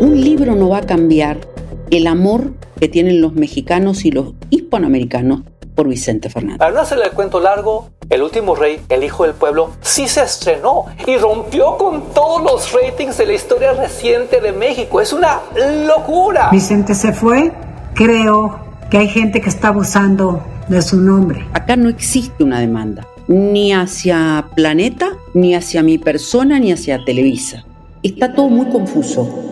Un libro no va a cambiar el amor que tienen los mexicanos y los hispanoamericanos por Vicente Fernández. Para no hacerle el cuento largo, El último rey, el hijo del pueblo, sí se estrenó y rompió con todos los ratings de la historia reciente de México. Es una locura. Vicente se fue, creo que hay gente que está abusando de su nombre. Acá no existe una demanda, ni hacia Planeta, ni hacia mi persona, ni hacia Televisa. Está todo muy confuso.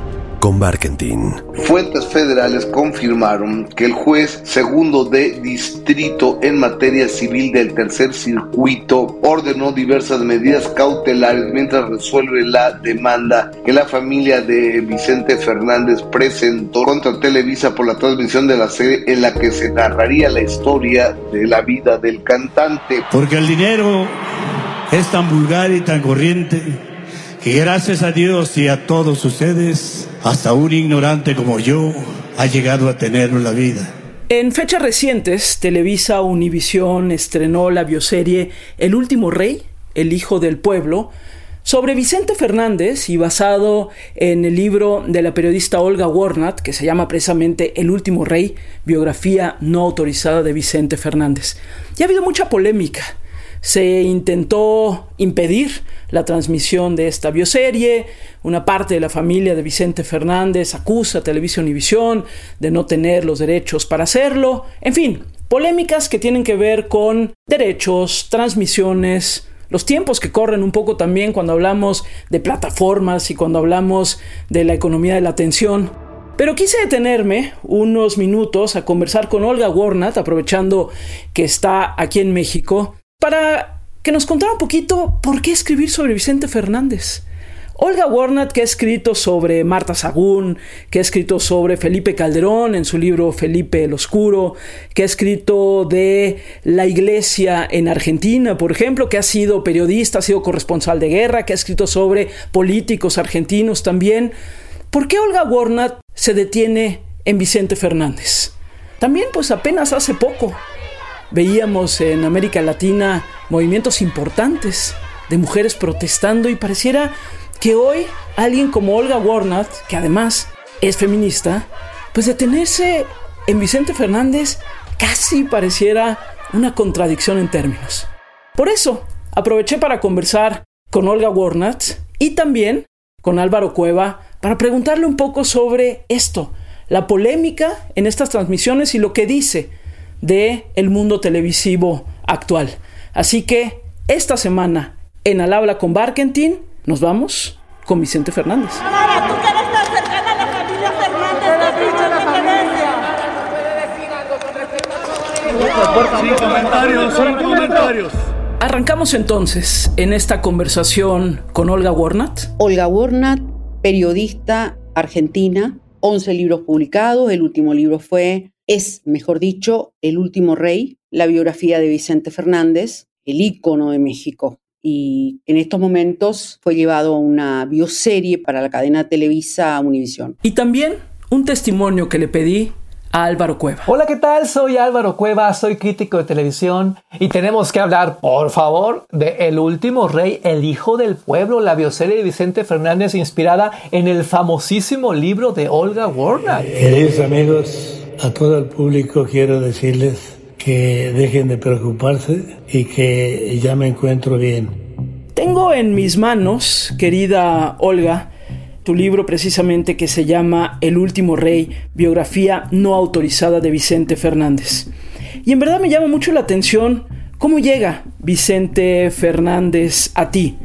con Barkentin. Fuentes federales confirmaron que el juez segundo de distrito en materia civil del tercer circuito ordenó diversas medidas cautelares mientras resuelve la demanda que la familia de Vicente Fernández presentó contra Televisa por la transmisión de la serie en la que se narraría la historia de la vida del cantante. Porque el dinero es tan vulgar y tan corriente que gracias a Dios y a todos ustedes, hasta un ignorante como yo ha llegado a tener la vida. En fechas recientes, Televisa Univisión estrenó la bioserie El último rey, el hijo del pueblo, sobre Vicente Fernández y basado en el libro de la periodista Olga Warnat, que se llama precisamente El último rey, biografía no autorizada de Vicente Fernández. Ya ha habido mucha polémica se intentó impedir la transmisión de esta bioserie. Una parte de la familia de Vicente Fernández acusa a Televisión Univisión de no tener los derechos para hacerlo. En fin, polémicas que tienen que ver con derechos, transmisiones, los tiempos que corren un poco también cuando hablamos de plataformas y cuando hablamos de la economía de la atención. Pero quise detenerme unos minutos a conversar con Olga Warnat, aprovechando que está aquí en México, para que nos contara un poquito por qué escribir sobre Vicente Fernández. Olga Warnat, que ha escrito sobre Marta Sagún, que ha escrito sobre Felipe Calderón en su libro Felipe el Oscuro, que ha escrito de la iglesia en Argentina, por ejemplo, que ha sido periodista, ha sido corresponsal de guerra, que ha escrito sobre políticos argentinos también. ¿Por qué Olga Warnat se detiene en Vicente Fernández? También pues apenas hace poco, veíamos en América Latina movimientos importantes de mujeres protestando y pareciera que hoy alguien como Olga Warnat, que además es feminista, pues detenerse en Vicente Fernández casi pareciera una contradicción en términos. Por eso, aproveché para conversar con Olga Warnat y también con Álvaro Cueva para preguntarle un poco sobre esto, la polémica en estas transmisiones y lo que dice de el mundo televisivo actual. Así que esta semana en Al habla con Barkentin nos vamos con Vicente Fernández. comentarios, comentarios. Arrancamos entonces en esta conversación con Olga Warnat. Olga Warnat, periodista argentina, 11 libros publicados, el último libro fue es, mejor dicho, El último rey, la biografía de Vicente Fernández, el ícono de México. Y en estos momentos fue llevado a una bioserie para la cadena Televisa Univisión. Y también un testimonio que le pedí a Álvaro Cueva. Hola, ¿qué tal? Soy Álvaro Cueva, soy crítico de televisión y tenemos que hablar, por favor, de El último rey, el hijo del pueblo, la bioserie de Vicente Fernández inspirada en el famosísimo libro de Olga Warner. Queridos amigos, a todo el público quiero decirles que dejen de preocuparse y que ya me encuentro bien. Tengo en mis manos, querida Olga, tu libro precisamente que se llama El último rey, biografía no autorizada de Vicente Fernández. Y en verdad me llama mucho la atención cómo llega Vicente Fernández a ti.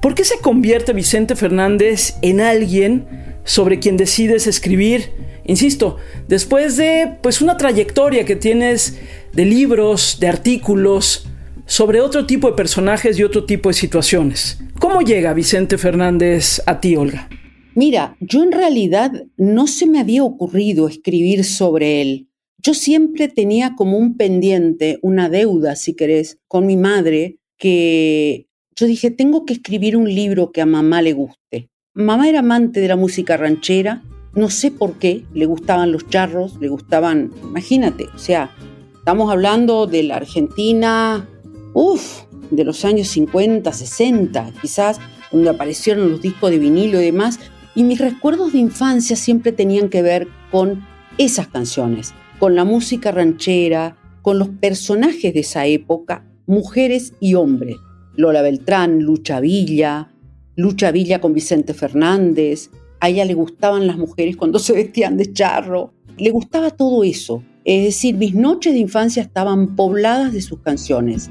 ¿Por qué se convierte Vicente Fernández en alguien sobre quien decides escribir Insisto, después de pues una trayectoria que tienes de libros, de artículos sobre otro tipo de personajes y otro tipo de situaciones. ¿Cómo llega Vicente Fernández a ti, Olga? Mira, yo en realidad no se me había ocurrido escribir sobre él. Yo siempre tenía como un pendiente, una deuda, si querés, con mi madre, que yo dije, tengo que escribir un libro que a mamá le guste. Mamá era amante de la música ranchera, no sé por qué, le gustaban los charros, le gustaban, imagínate, o sea, estamos hablando de la Argentina, uff, de los años 50, 60, quizás, donde aparecieron los discos de vinilo y demás, y mis recuerdos de infancia siempre tenían que ver con esas canciones, con la música ranchera, con los personajes de esa época, mujeres y hombres. Lola Beltrán, Lucha Villa, Lucha Villa con Vicente Fernández. A ella le gustaban las mujeres cuando se vestían de charro. Le gustaba todo eso. Es decir, mis noches de infancia estaban pobladas de sus canciones.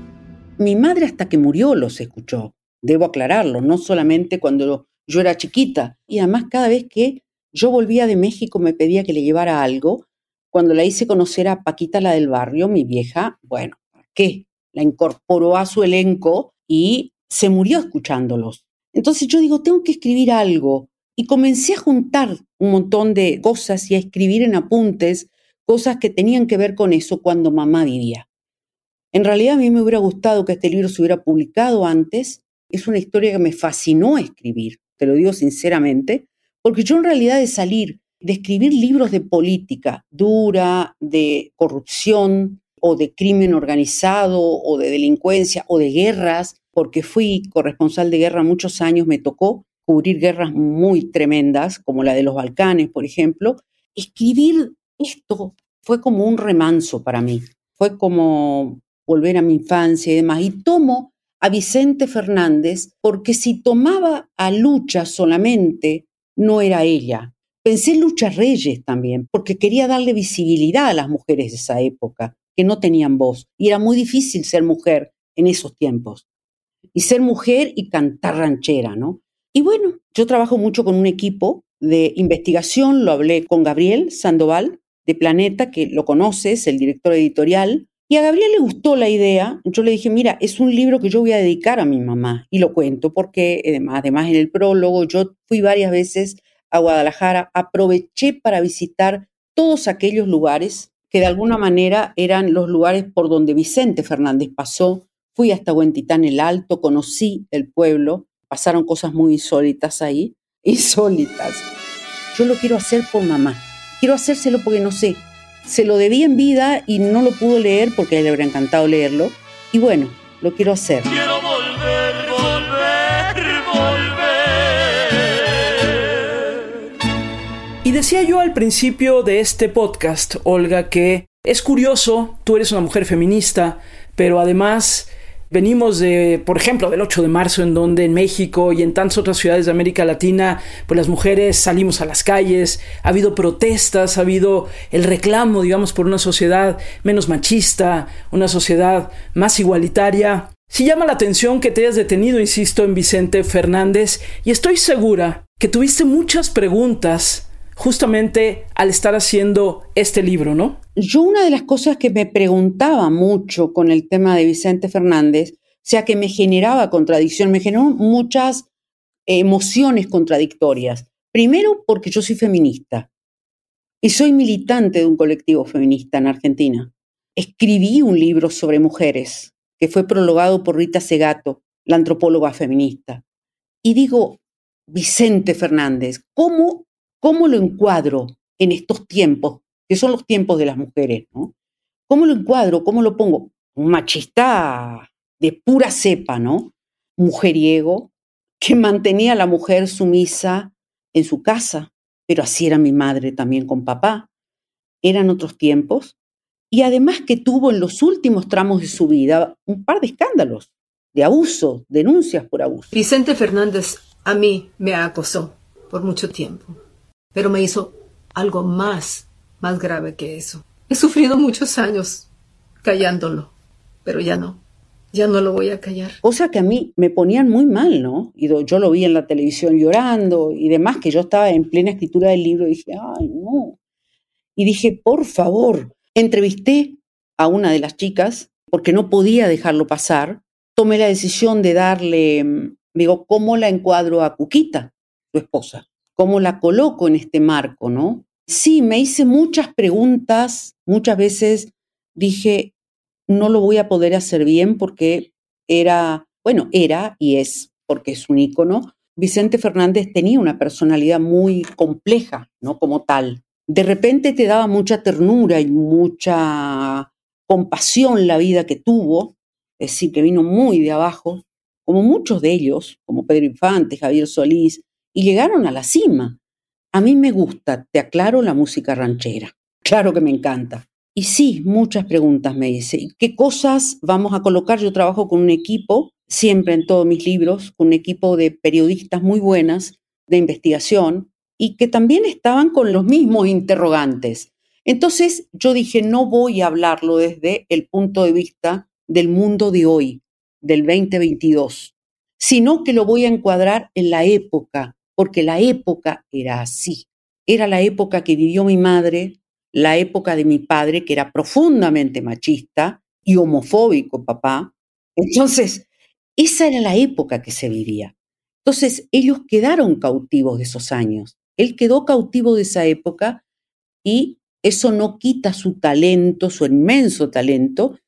Mi madre hasta que murió los escuchó. Debo aclararlo, no solamente cuando yo era chiquita. Y además cada vez que yo volvía de México me pedía que le llevara algo. Cuando la hice conocer a Paquita, la del barrio, mi vieja, bueno, ¿qué? La incorporó a su elenco y se murió escuchándolos. Entonces yo digo, tengo que escribir algo. Y comencé a juntar un montón de cosas y a escribir en apuntes cosas que tenían que ver con eso cuando mamá vivía. En realidad a mí me hubiera gustado que este libro se hubiera publicado antes. Es una historia que me fascinó escribir, te lo digo sinceramente, porque yo en realidad de salir, de escribir libros de política dura, de corrupción o de crimen organizado o de delincuencia o de guerras, porque fui corresponsal de guerra muchos años, me tocó cubrir guerras muy tremendas, como la de los Balcanes, por ejemplo. Escribir esto fue como un remanso para mí, fue como volver a mi infancia y demás. Y tomo a Vicente Fernández porque si tomaba a Lucha solamente, no era ella. Pensé en Lucha Reyes también, porque quería darle visibilidad a las mujeres de esa época, que no tenían voz. Y era muy difícil ser mujer en esos tiempos y ser mujer y cantar ranchera, ¿no? Y bueno, yo trabajo mucho con un equipo de investigación, lo hablé con Gabriel Sandoval de Planeta, que lo conoces, el director editorial, y a Gabriel le gustó la idea. Yo le dije, mira, es un libro que yo voy a dedicar a mi mamá. Y lo cuento porque además, además en el prólogo yo fui varias veces a Guadalajara, aproveché para visitar todos aquellos lugares que de alguna manera eran los lugares por donde Vicente Fernández pasó Fui hasta Huentitán el Alto, conocí el pueblo, pasaron cosas muy insólitas ahí, insólitas. Yo lo quiero hacer por mamá, quiero hacérselo porque no sé, se lo debí en vida y no lo pudo leer porque a él le habría encantado leerlo. Y bueno, lo quiero hacer. Quiero volver, volver, volver. Y decía yo al principio de este podcast, Olga, que es curioso, tú eres una mujer feminista, pero además Venimos de, por ejemplo, del 8 de marzo, en donde en México y en tantas otras ciudades de América Latina, pues las mujeres salimos a las calles, ha habido protestas, ha habido el reclamo, digamos, por una sociedad menos machista, una sociedad más igualitaria. Sí llama la atención que te hayas detenido, insisto, en Vicente Fernández, y estoy segura que tuviste muchas preguntas justamente al estar haciendo este libro, ¿no? Yo una de las cosas que me preguntaba mucho con el tema de Vicente Fernández, o sea, que me generaba contradicción, me generó muchas emociones contradictorias. Primero, porque yo soy feminista y soy militante de un colectivo feminista en Argentina. Escribí un libro sobre mujeres que fue prologado por Rita Segato, la antropóloga feminista. Y digo, Vicente Fernández, ¿cómo ¿Cómo lo encuadro en estos tiempos, que son los tiempos de las mujeres? ¿no? ¿Cómo lo encuadro? ¿Cómo lo pongo? Un machista de pura cepa, ¿no? Mujeriego, que mantenía a la mujer sumisa en su casa, pero así era mi madre también con papá. Eran otros tiempos. Y además que tuvo en los últimos tramos de su vida un par de escándalos de abuso, denuncias por abuso. Vicente Fernández a mí me acosó por mucho tiempo pero me hizo algo más, más grave que eso. He sufrido muchos años callándolo, pero ya no, ya no lo voy a callar. O sea que a mí me ponían muy mal, ¿no? Y yo lo vi en la televisión llorando y demás, que yo estaba en plena escritura del libro y dije, ay, no. Y dije, por favor, entrevisté a una de las chicas porque no podía dejarlo pasar. Tomé la decisión de darle, mm, digo, ¿cómo la encuadro a Cuquita, su esposa? Cómo la coloco en este marco, ¿no? Sí, me hice muchas preguntas, muchas veces dije, no lo voy a poder hacer bien porque era bueno, era y es, porque es un ícono, Vicente Fernández tenía una personalidad muy compleja, ¿no? Como tal. De repente te daba mucha ternura y mucha compasión la vida que tuvo, es decir, que vino muy de abajo, como muchos de ellos, como Pedro Infante, Javier Solís, y llegaron a la cima. A mí me gusta, te aclaro, la música ranchera. Claro que me encanta. Y sí, muchas preguntas me dice. ¿Qué cosas vamos a colocar? Yo trabajo con un equipo, siempre en todos mis libros, con un equipo de periodistas muy buenas de investigación y que también estaban con los mismos interrogantes. Entonces yo dije, no voy a hablarlo desde el punto de vista del mundo de hoy, del 2022, sino que lo voy a encuadrar en la época, porque la época era así. Era la época que vivió mi madre, la época de mi padre, que era profundamente machista y homofóbico, papá. Entonces, esa era la época que se vivía. Entonces, ellos quedaron cautivos de esos años. Él quedó cautivo de esa época y eso no quita su talento, su inmenso talento,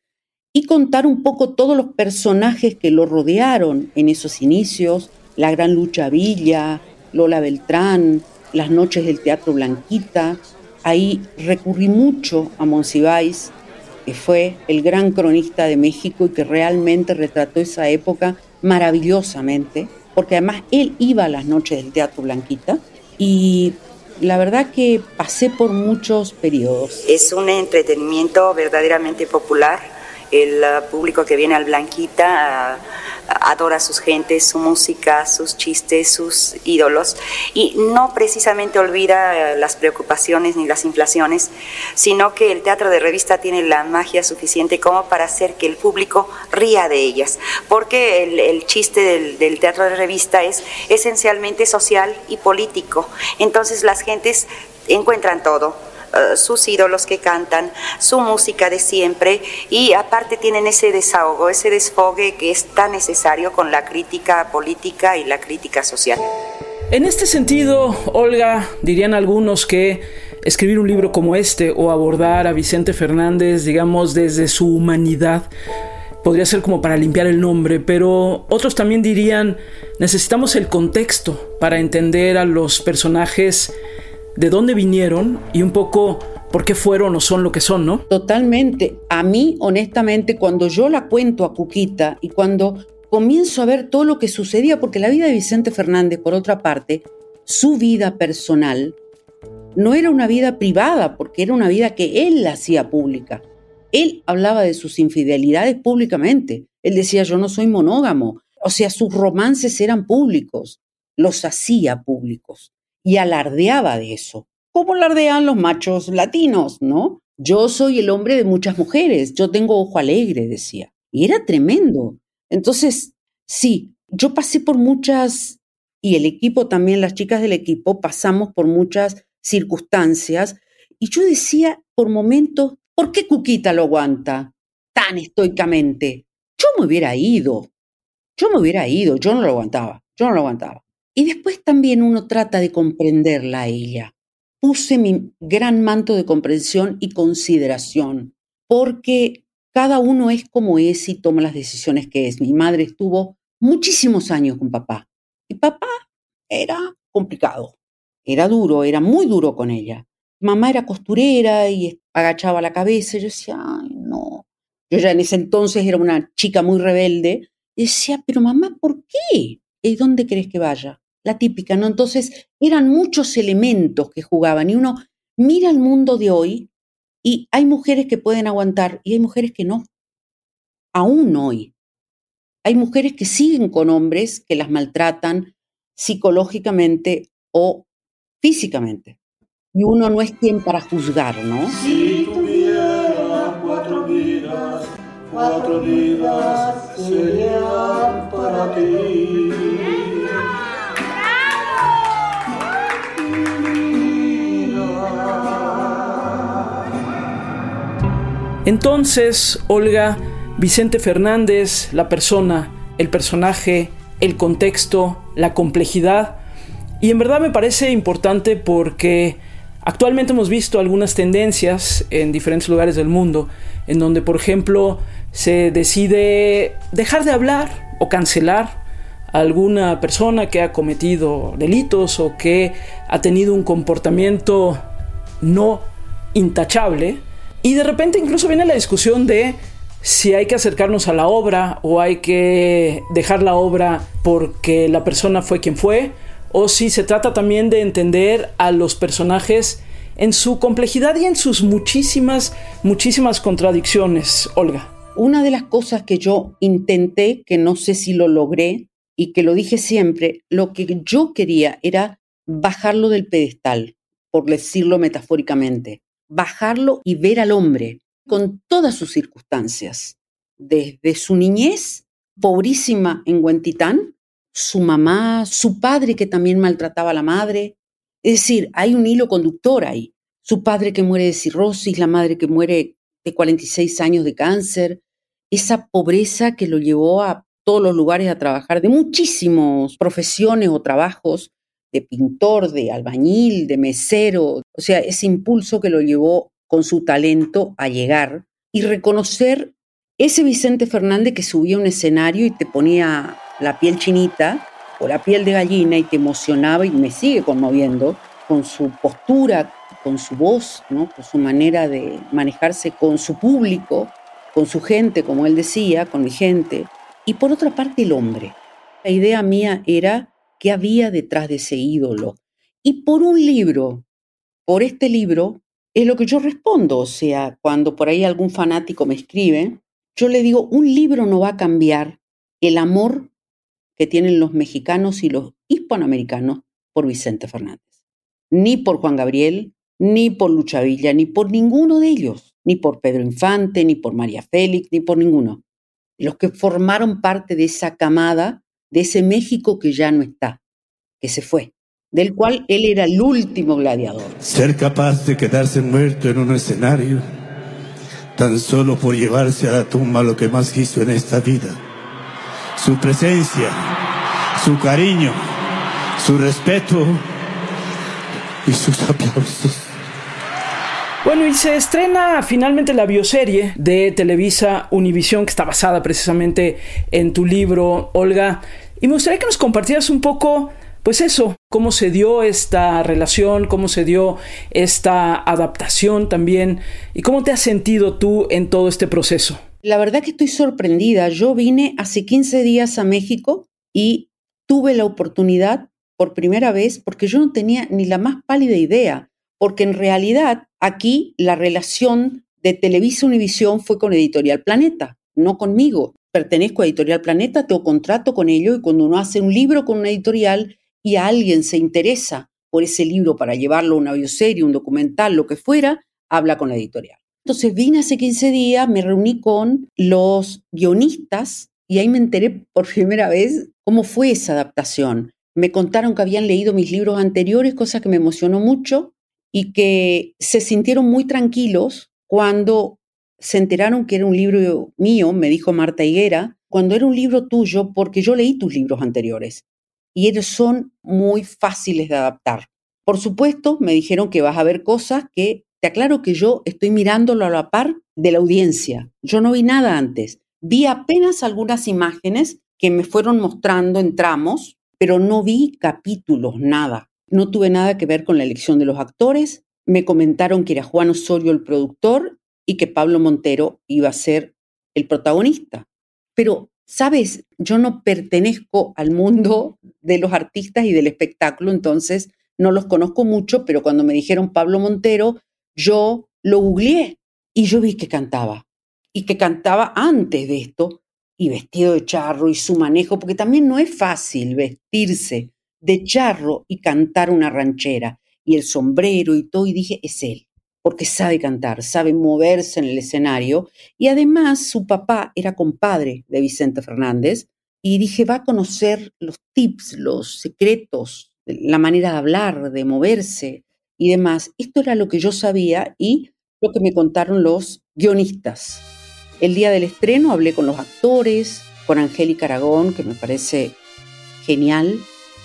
y contar un poco todos los personajes que lo rodearon en esos inicios, la gran lucha Villa, Lola Beltrán, las noches del Teatro Blanquita, Ahí recurrí mucho a Monsiváis, que fue el gran cronista de México y que realmente retrató esa época maravillosamente, porque además él iba a las noches del Teatro Blanquita y la verdad que pasé por muchos periodos. Es un entretenimiento verdaderamente popular. El uh, público que viene al Blanquita adora a sus gentes, su música, sus chistes, sus ídolos y no precisamente olvida eh, las preocupaciones ni las inflaciones, sino que el teatro de revista tiene la magia suficiente como para hacer que el público ría de ellas, porque el, chiste del teatro de revista es esencialmente social y político, entonces las gentes encuentran todo eh, sus ídolos que cantan, su música de siempre y aparte tienen ese desahogo, ese desfogue que es tan necesario con la crítica política y la crítica social. En este sentido, Olga, dirían algunos que escribir un libro como este o abordar a Vicente Fernández, digamos, desde su humanidad, podría ser como para limpiar el nombre, pero otros también dirían, necesitamos el contexto para entender a los personajes de dónde vinieron y un poco por qué fueron o son lo que son, ¿no? Totalmente. A mí, honestamente, cuando yo la cuento a Cuquita y cuando comienzo a ver todo lo que sucedía, porque la vida de Vicente Fernández, por otra parte, su vida personal, no era una vida privada, porque era una vida que él hacía pública. Él hablaba de sus infidelidades públicamente. Él decía, yo no soy monógamo. O sea, sus romances eran públicos, los hacía públicos y alardeaba de eso, como alardean los machos latinos, ¿no? Yo soy el hombre de muchas mujeres, yo tengo ojo alegre, decía. Y era tremendo. Entonces, sí, yo pasé por muchas, y el equipo también, las chicas del equipo, pasamos por muchas circunstancias, y yo decía por momentos, ¿por qué Cuquita lo aguanta tan estoicamente? Yo me hubiera ido, yo me hubiera ido, yo no lo aguantaba, yo no lo aguantaba. Y después también uno trata de comprenderla a ella. Puse mi gran manto de comprensión y consideración, porque cada uno es como es y toma las decisiones que es. Mi madre estuvo muchísimos años con papá y papá era complicado, era duro, era muy duro con ella. Mamá era costurera y agachaba la cabeza. Yo decía, ay, no. Yo ya en ese entonces era una chica muy rebelde. Y decía, pero mamá, ¿por qué? ¿Y dónde crees que vaya? La típica, ¿no? Entonces eran muchos elementos que jugaban y uno mira el mundo de hoy y hay mujeres que pueden aguantar y hay mujeres que no. Aún hoy. Hay mujeres que siguen con hombres que las maltratan psicológicamente o físicamente. Y uno no es quien para juzgar, ¿no? Si tuviera cuatro vidas, cuatro vidas serían para ti. Entonces, Olga, Vicente Fernández, la persona, el personaje, el contexto, la complejidad. Y en verdad me parece importante porque actualmente hemos visto algunas tendencias en diferentes lugares del mundo, en donde, por ejemplo, se decide dejar de hablar o cancelar a alguna persona que ha cometido delitos o que ha tenido un comportamiento no intachable. Y de repente incluso viene la discusión de si hay que acercarnos a la obra o hay que dejar la obra porque la persona fue quien fue, o si se trata también de entender a los personajes en su complejidad y en sus muchísimas, muchísimas contradicciones, Olga. Una de las cosas que yo intenté, que no sé si lo logré y que lo dije siempre, lo que yo quería era bajarlo del pedestal, por decirlo metafóricamente, bajarlo y ver al hombre, con todas sus circunstancias, desde su niñez, pobrísima en Huentitán, su mamá, su padre que también maltrataba a la madre. Es decir, hay un hilo conductor ahí. Su padre que muere de cirrosis, la madre que muere de 46 años de cáncer, esa pobreza que lo llevó a todos los lugares a trabajar de muchísimas profesiones o trabajos, de pintor, de albañil, de mesero, o sea, ese impulso que lo llevó con su talento a llegar y reconocer ese Vicente Fernández que subía a un escenario y te ponía la piel chinita o la piel de gallina y te emocionaba y me sigue conmoviendo con su postura, con su voz, ¿no? con su manera de manejarse con su público, con su gente, como él decía, con mi gente. Y por otra parte el hombre. La idea mía era qué había detrás de ese ídolo. Y por un libro, por este libro, es lo que yo respondo. O sea, cuando por ahí algún fanático me escribe, yo le digo, un libro no va a cambiar el amor que tienen los mexicanos y los hispanoamericanos por Vicente Fernández. Ni por Juan Gabriel, ni por Lucha Villa, ni por ninguno de ellos, ni por Pedro Infante, ni por María Félix, ni por ninguno. Los que formaron parte de esa camada, de ese México que ya no está, que se fue del cual él era el último gladiador. Ser capaz de quedarse muerto en un escenario, tan solo por llevarse a la tumba lo que más quiso en esta vida. Su presencia, su cariño, su respeto y sus aplausos. Bueno, y se estrena finalmente la bioserie de Televisa Univisión, que está basada precisamente en tu libro, Olga. Y me gustaría que nos compartieras un poco pues eso, cómo se dio esta relación, cómo se dio esta adaptación también y cómo te has sentido tú en todo este proceso. La verdad que estoy sorprendida. Yo vine hace 15 días a México y tuve la oportunidad por primera vez porque yo no tenía ni la más pálida idea, porque en realidad aquí la relación de Televisa Univisión fue con Editorial Planeta, no conmigo. Pertenezco a Editorial Planeta, tengo contrato con ellos y cuando uno hace un libro con una editorial, y alguien se interesa por ese libro para llevarlo a una bioserie, un documental, lo que fuera, habla con la editorial. Entonces vine hace 15 días, me reuní con los guionistas y ahí me enteré por primera vez cómo fue esa adaptación. Me contaron que habían leído mis libros anteriores, cosa que me emocionó mucho, y que se sintieron muy tranquilos cuando se enteraron que era un libro mío, me dijo Marta Higuera, cuando era un libro tuyo, porque yo leí tus libros anteriores y ellos son muy fáciles de adaptar. Por supuesto, me dijeron que vas a ver cosas que, te aclaro que yo estoy mirándolo a la par de la audiencia. Yo no vi nada antes. Vi apenas algunas imágenes que me fueron mostrando en tramos, pero no vi capítulos, nada. No tuve nada que ver con la elección de los actores. Me comentaron que era Juan Osorio el productor y que Pablo Montero iba a ser el protagonista. Pero sabes, yo no pertenezco al mundo de los artistas y del espectáculo, entonces no los conozco mucho, pero cuando me dijeron Pablo Montero, yo lo googleé y yo vi que cantaba. Y que cantaba antes de esto, y vestido de charro y su manejo, porque también no es fácil vestirse de charro y cantar una ranchera, y el sombrero y todo, y dije, es él porque sabe cantar, sabe moverse en el escenario y además su papá era compadre de Vicente Fernández y dije, va a conocer los tips, los secretos, la manera de hablar, de moverse y demás. Esto era lo que yo sabía y lo que me contaron los guionistas. El día del estreno hablé con los actores, con Angélica Aragón, que me parece genial,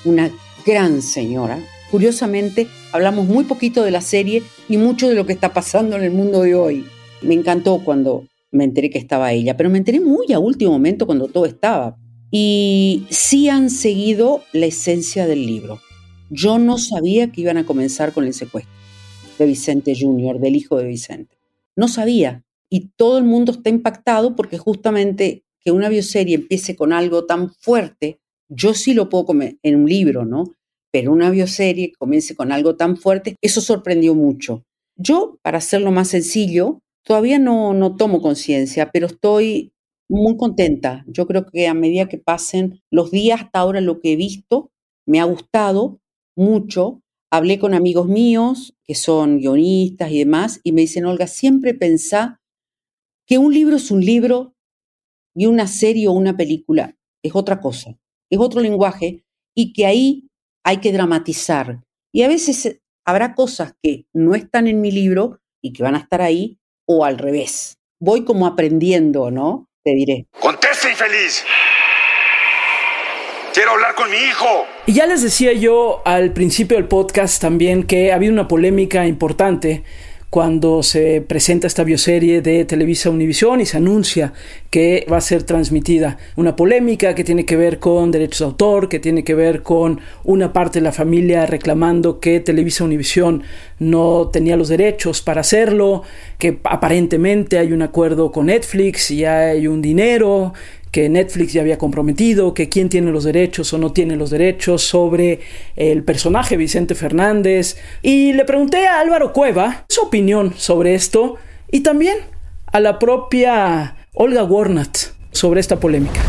una gran señora, Curiosamente, hablamos muy poquito de la serie y mucho de lo que está pasando en el mundo de hoy. Me encantó cuando me enteré que estaba ella, pero me enteré muy a último momento cuando todo estaba. y sí han seguido la esencia del libro. Yo no sabía que iban a comenzar con el secuestro de Vicente Jr., del hijo de Vicente. No sabía. Y todo el mundo está impactado porque justamente que una bioserie empiece con algo tan fuerte, yo sí lo puedo comer en un libro, ¿no? Pero una bioserie comience con algo tan fuerte, eso sorprendió mucho. Yo, para hacerlo más sencillo, todavía no, no tomo conciencia, pero estoy muy contenta. Yo creo que a medida que pasen los días hasta ahora lo que he visto, me ha gustado mucho. Hablé con amigos míos que son guionistas y demás y me dicen, Olga, siempre pensá que un libro es un libro y una serie o una película es otra cosa, es otro lenguaje y que ahí hay que dramatizar. Y a veces habrá cosas que no están en mi libro y que van a estar ahí o al revés. Voy como aprendiendo, ¿no? Te diré. Conteste, infeliz. Quiero hablar con mi hijo. Y ya les decía yo al principio del podcast también que ha habido una polémica importante cuando se presenta esta bioserie de Televisa Univisión y se anuncia que va a ser transmitida. Una polémica que tiene que ver con derechos de autor, que tiene que ver con una parte de la familia reclamando que Televisa Univisión no tenía los derechos para hacerlo, que aparentemente hay un acuerdo con Netflix y hay un dinero que Netflix ya había comprometido, que quién tiene los derechos o no tiene los derechos sobre el personaje Vicente Fernández. Y le pregunté a Álvaro Cueva su opinión sobre esto y también a la propia Olga Warnat sobre esta polémica.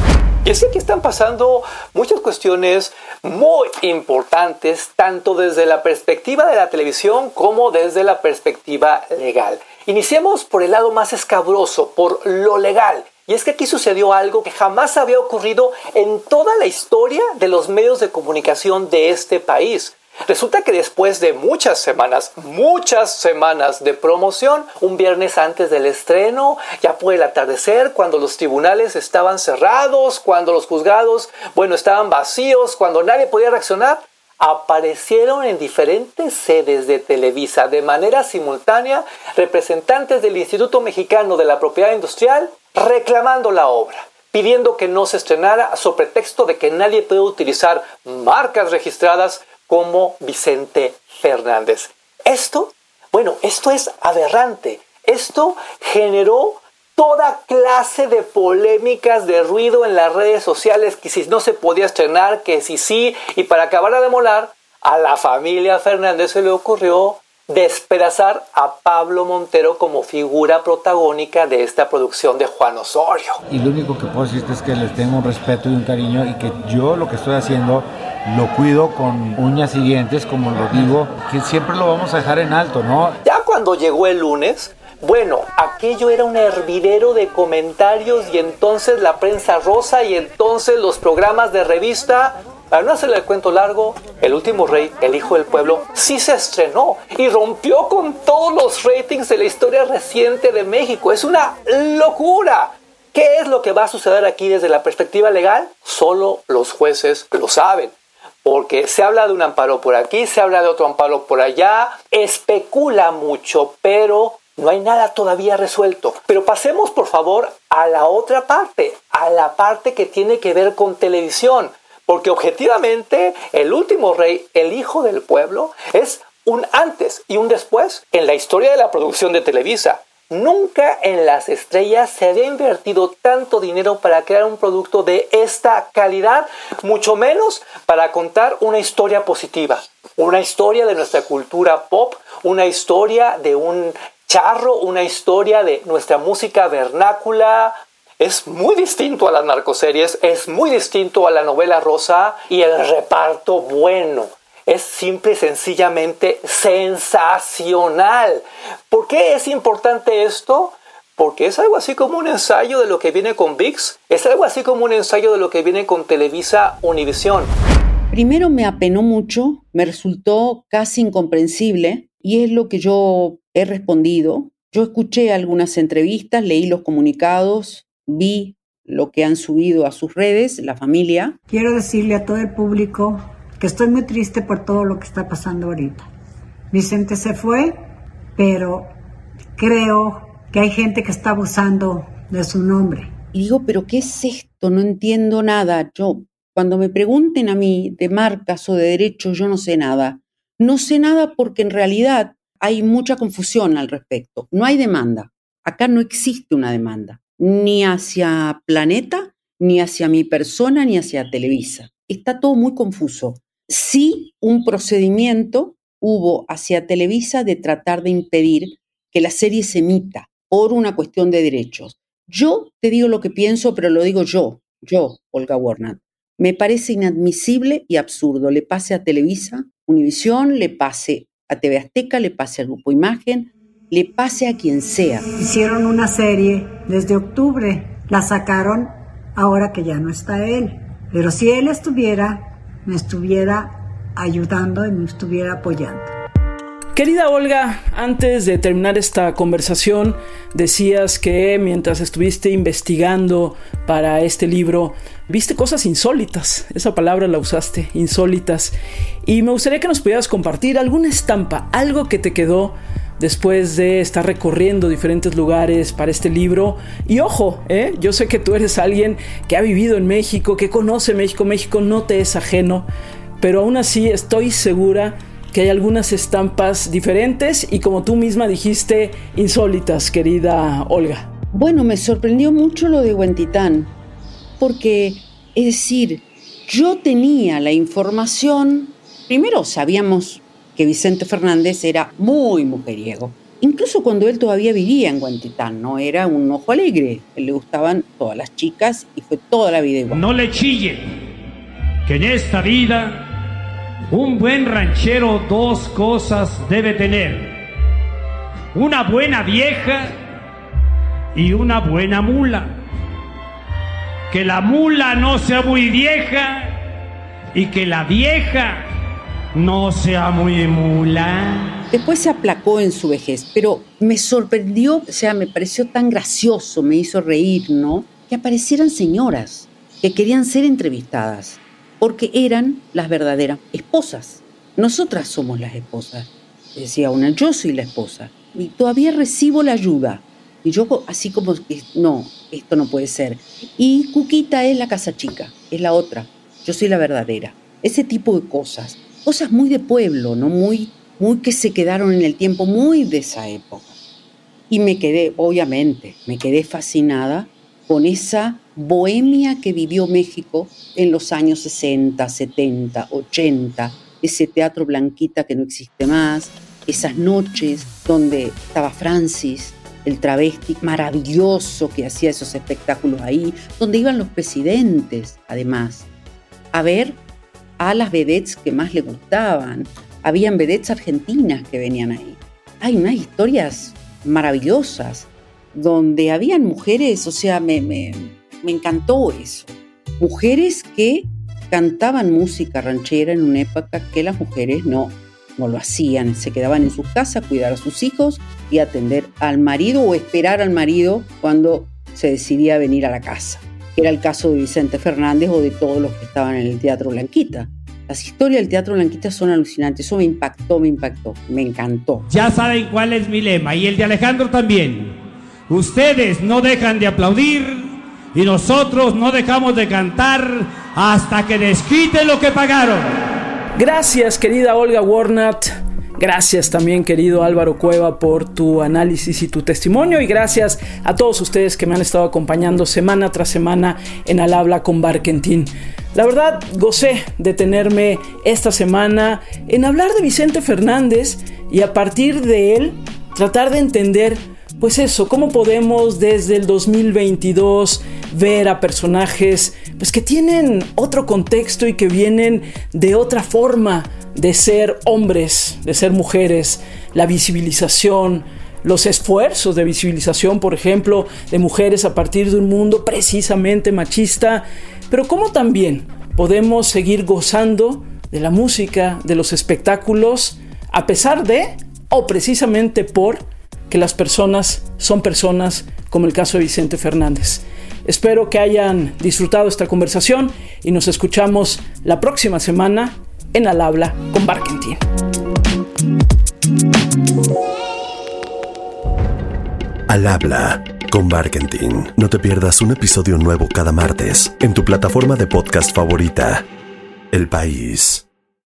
Y es que están pasando muchas cuestiones muy importantes, tanto desde la perspectiva de la televisión como desde la perspectiva legal. Iniciemos por el lado más escabroso, por lo legal. Y es que aquí sucedió algo que jamás había ocurrido en toda la historia de los medios de comunicación de este país. Resulta que después de muchas semanas, muchas semanas de promoción, un viernes antes del estreno, ya por el atardecer, cuando los tribunales estaban cerrados, cuando los juzgados, bueno, estaban vacíos, cuando nadie podía reaccionar, aparecieron en diferentes sedes de Televisa de manera simultánea representantes del Instituto Mexicano de la Propiedad Industrial reclamando la obra, pidiendo que no se estrenara sobre pretexto de que nadie puede utilizar marcas registradas como Vicente Fernández. Esto, bueno, esto es aberrante. Esto generó toda clase de polémicas de ruido en las redes sociales, que si no se podía estrenar, que si sí, y para acabar de molar, a la familia Fernández se le ocurrió despedazar a Pablo Montero como figura protagónica de esta producción de Juan Osorio. Y lo único que puedo decirte es que les tengo un respeto y un cariño y que yo lo que estoy haciendo lo cuido con uñas y dientes, como lo digo, que siempre lo vamos a dejar en alto, ¿no? Ya cuando llegó el lunes, bueno, aquello era un hervidero de comentarios y entonces la prensa rosa y entonces los programas de revista para no hacerle el cuento largo, El último rey, el hijo del pueblo, sí se estrenó y rompió con todos los ratings de la historia reciente de México. Es una locura. ¿Qué es lo que va a suceder aquí desde la perspectiva legal? Solo los jueces lo saben. Porque se habla de un amparo por aquí, se habla de otro amparo por allá, especula mucho, pero no hay nada todavía resuelto. Pero pasemos por favor a la otra parte, a la parte que tiene que ver con televisión. Porque objetivamente el último rey, el hijo del pueblo, es un antes y un después en la historia de la producción de Televisa. Nunca en las estrellas se había invertido tanto dinero para crear un producto de esta calidad, mucho menos para contar una historia positiva, una historia de nuestra cultura pop, una historia de un charro, una historia de nuestra música vernácula, es muy distinto a las narcoseries, es muy distinto a la novela rosa y el reparto bueno. Es simple y sencillamente sensacional. ¿Por qué es importante esto? Porque es algo así como un ensayo de lo que viene con VIX, es algo así como un ensayo de lo que viene con Televisa Univisión. Primero me apenó mucho, me resultó casi incomprensible y es lo que yo he respondido. Yo escuché algunas entrevistas, leí los comunicados, vi lo que han subido a sus redes, la familia. Quiero decirle a todo el público que estoy muy triste por todo lo que está pasando ahorita. Vicente se fue, pero creo que hay gente que está abusando de su nombre. y digo, pero ¿qué es esto? No entiendo nada. Yo, cuando me pregunten a mí de marcas o de derechos, yo no sé nada. No sé nada porque en realidad hay mucha confusión al respecto. No hay demanda. Acá no existe una demanda, ni hacia Planeta, ni hacia mi persona, ni hacia Televisa. Está todo muy confuso. Sí, un procedimiento hubo hacia Televisa de tratar de impedir que la serie se emita por una cuestión de derechos. Yo te digo lo que pienso, pero lo digo yo, yo, Olga Warner. Me parece inadmisible y absurdo. Le pase a Televisa, Univisión, le pase a TV Azteca, le pase al Grupo Imagen, le pase a quien sea. Hicieron una serie desde octubre, la sacaron ahora que ya no está él. Pero si él estuviera, me estuviera ayudando y me estuviera apoyando. Querida Olga, antes de terminar esta conversación, decías que mientras estuviste investigando para este libro, viste cosas insólitas. Esa palabra la usaste, insólitas. Y me gustaría que nos pudieras compartir alguna estampa, algo que te quedó después de estar recorriendo diferentes lugares para este libro. Y ojo, ¿eh? yo sé que tú eres alguien que ha vivido en México, que conoce México, México no te es ajeno, pero aún así estoy segura que hay algunas estampas diferentes y como tú misma dijiste, insólitas, querida Olga. Bueno, me sorprendió mucho lo de Huentitán, porque, es decir, yo tenía la información, primero sabíamos que Vicente Fernández era muy mujeriego. Incluso cuando él todavía vivía en Guantitán, ¿no? Era un ojo alegre. le gustaban todas las chicas y fue toda la vida igual. No le chille, que en esta vida un buen ranchero dos cosas debe tener. Una buena vieja y una buena mula. Que la mula no sea muy vieja y que la vieja no sea muy mula. Después se aplacó en su vejez, pero me sorprendió, o sea, me pareció tan gracioso, me hizo reír, ¿no? Que aparecieran señoras que querían ser entrevistadas, porque eran las verdaderas esposas. Nosotras somos las esposas. Decía una, yo soy la esposa. Y todavía recibo la ayuda. Y yo así como, no, esto no puede ser. Y Cuquita es la casa chica, es la otra. Yo soy la verdadera. Ese tipo de cosas cosas muy de pueblo, ¿no? Muy, muy que se quedaron en el tiempo, muy de esa época. Y me quedé, obviamente, me quedé fascinada con esa bohemia que vivió México en los años 60, 70, 80, ese teatro blanquita que no existe más, esas noches donde estaba Francis, el travesti maravilloso que hacía esos espectáculos ahí, donde iban los presidentes, además, a ver a las vedettes que más le gustaban. Habían vedettes argentinas que venían ahí. Hay unas historias maravillosas donde habían mujeres, o sea, me, me, me encantó eso. Mujeres que cantaban música ranchera en una época que las mujeres no, no lo hacían, se quedaban en su casa a cuidar a sus hijos y atender al marido o esperar al marido cuando se decidía venir a la casa que era el caso de Vicente Fernández o de todos los que estaban en el Teatro Blanquita. Las historias del Teatro Blanquita son alucinantes, eso me impactó, me impactó, me encantó. Ya saben cuál es mi lema y el de Alejandro también. Ustedes no dejan de aplaudir y nosotros no dejamos de cantar hasta que desquiten lo que pagaron. Gracias, querida Olga Warnat. Gracias también querido Álvaro Cueva por tu análisis y tu testimonio y gracias a todos ustedes que me han estado acompañando semana tras semana en Al habla con Barkentin. La verdad, gocé de tenerme esta semana en hablar de Vicente Fernández y a partir de él tratar de entender pues eso, cómo podemos desde el 2022 ver a personajes pues que tienen otro contexto y que vienen de otra forma de ser hombres, de ser mujeres, la visibilización, los esfuerzos de visibilización, por ejemplo, de mujeres a partir de un mundo precisamente machista, pero cómo también podemos seguir gozando de la música, de los espectáculos, a pesar de, o precisamente por, que las personas son personas como el caso de Vicente Fernández. Espero que hayan disfrutado esta conversación y nos escuchamos la próxima semana en Al habla con Barkentin. Al habla con Barkentin. No te pierdas un episodio nuevo cada martes en tu plataforma de podcast favorita. El País.